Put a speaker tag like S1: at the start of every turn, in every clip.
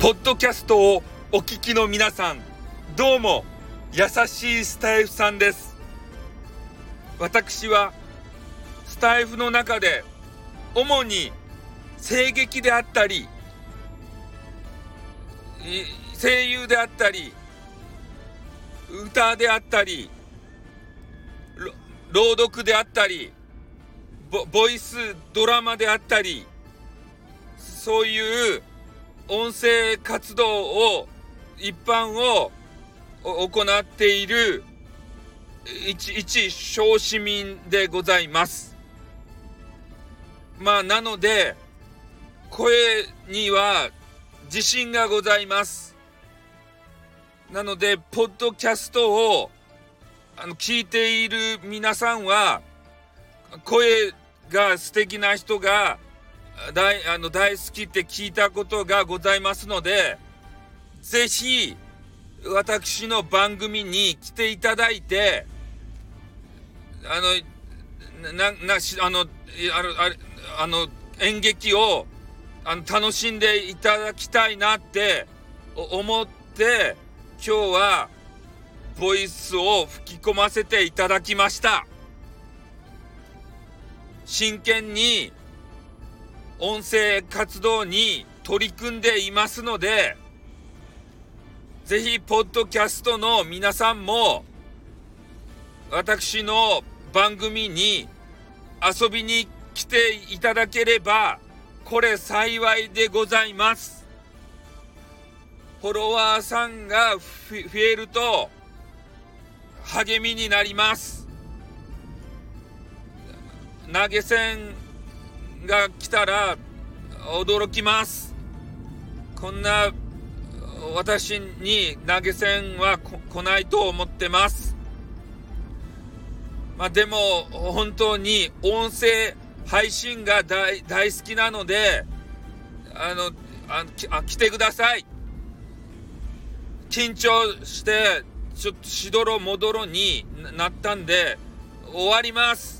S1: ポッドキャストをお聞きの皆さん、どうも、優しいスタイフさんです。私は、スタイフの中で、主に声劇であったり、声優であったり、歌であったり、朗読であったり、ボイスドラマであったり、そういう音声活動を、一般を行っている一、一小市民でございます。まあ、なので、声には自信がございます。なので、ポッドキャストをあの聞いている皆さんは、声が素敵な人が大あの大好きって聞いたことがございますので、ぜひ、私の番組に来ていただいて、あの、な、な、し、あの、あの、あの、演劇を、あの、楽しんでいただきたいなって思って、今日は、ボイスを吹き込ませていただきました。真剣に音声活動に取り組んでいますので、ぜひ、ポッドキャストの皆さんも、私の番組に遊びに来ていただければ、これ幸いでございます。フォロワーさんが増えると、励みになります。投げ銭が来たら驚きます。こんな私に投げ銭は来ないと思ってます。まあでも本当に音声配信が大好きなので、あの、ああ来てください。緊張して、ちょっとしどろもどろになったんで、終わります。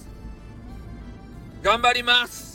S1: 頑張ります